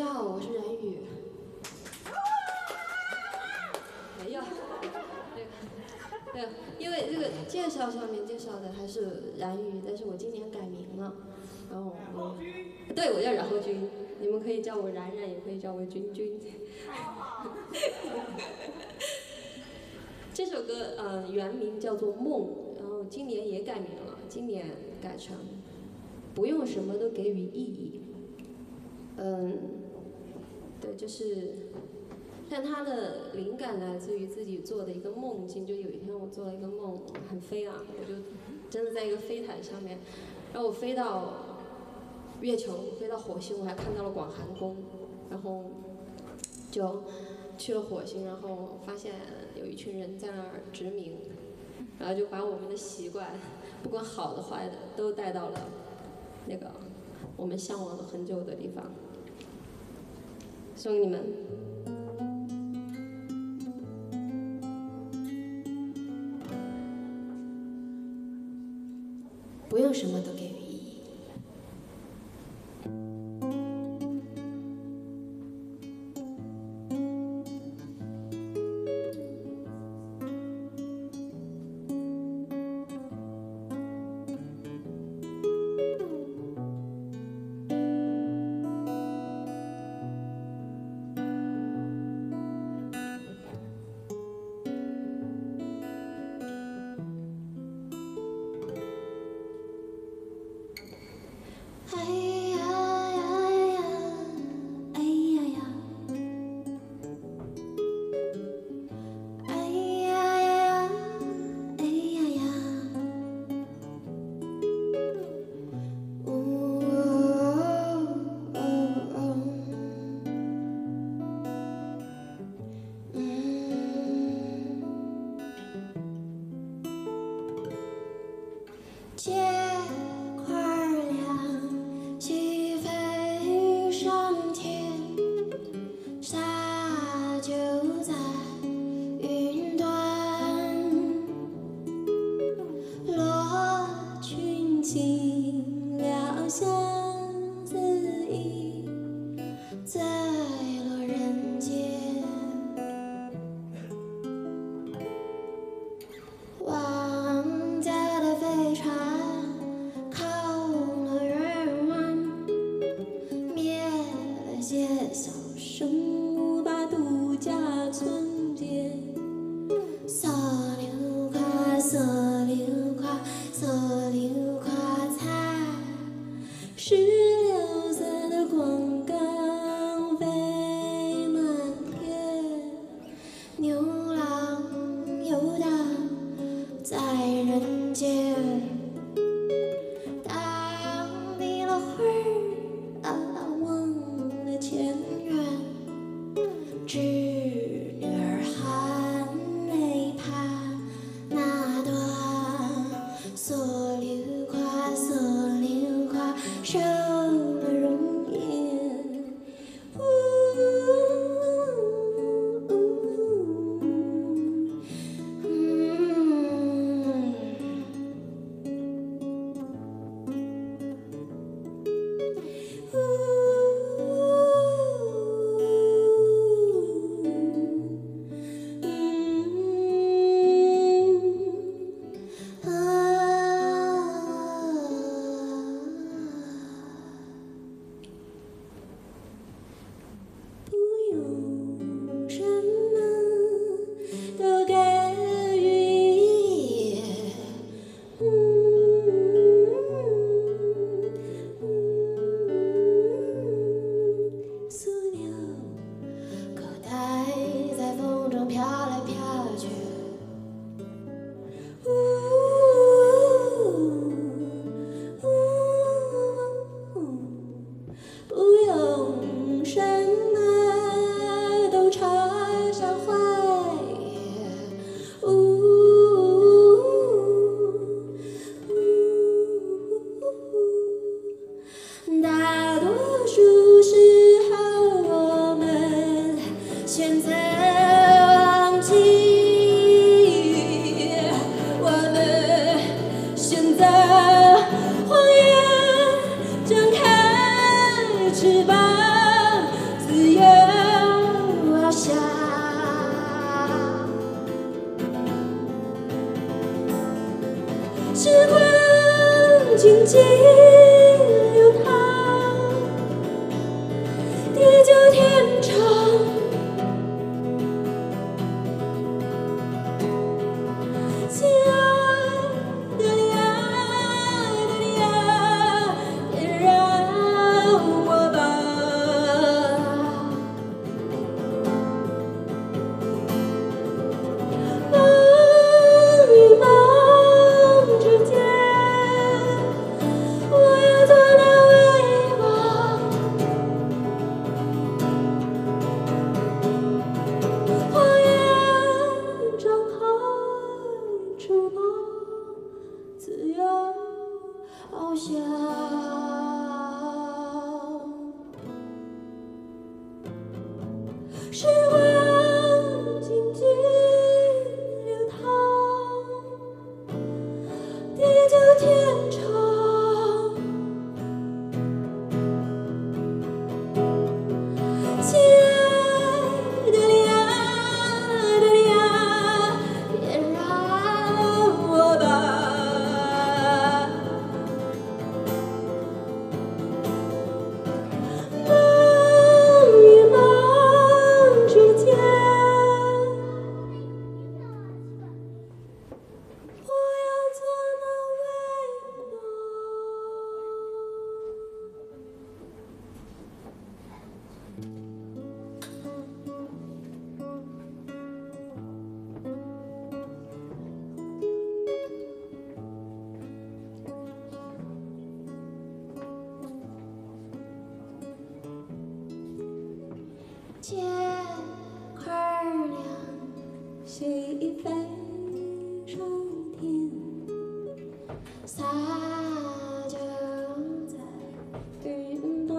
家好，我是冉宇。没有，对，对，因为这个介绍上面介绍的还是冉宇，但是我今年改名了，然后我，对我叫冉后君，你们可以叫我冉冉，也可以叫我君君。这首歌呃原名叫做《梦》，然后今年也改名了，今年改成不用什么都给予意义。嗯，对，就是，但他的灵感来自于自己做的一个梦境。就有一天我做了一个梦，很飞啊，我就真的在一个飞毯上面，然后我飞到月球，飞到火星，我还看到了广寒宫，然后就去了火星，然后发现有一群人在那儿殖民，然后就把我们的习惯，不管好的坏的，都带到了那个我们向往了很久的地方。送给你们。不用什么都给 คนจ 已飞上天，洒在云端，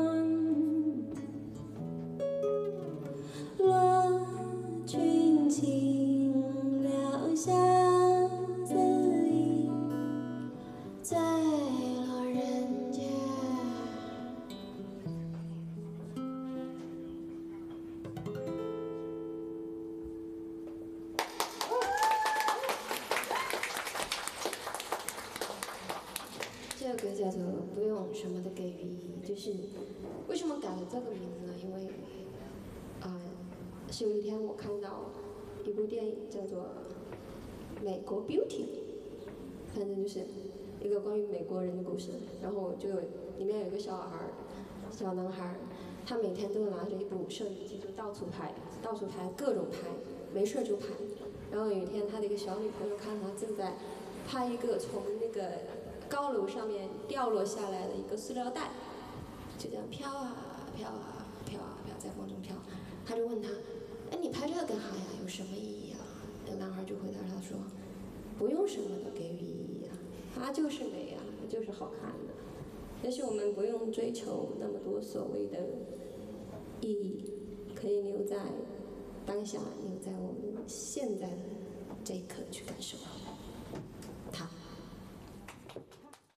是为什么改了这个名字呢？因为，啊，是有一天我看到一部电影叫做《美国 Beauty》，反正就是一个关于美国人的故事。然后就里面有一个小孩儿，小男孩儿，他每天都拿着一部摄影机就到处拍，到处拍各种拍，没事就拍。然后有一天他的一个小女朋友看他正在拍一个从那个高楼上面掉落下来的一个塑料袋。就这样飘啊飘啊飘啊飘，在风中飘。他就问他：“哎，你拍这个干啥呀？有什么意义啊？”那个男孩就回答他说：“不用什么都给予意义啊，它就是美啊，就是好看的。也许我们不用追求那么多所谓的意义，可以留在当下，留在我们现在的这一刻去感受。”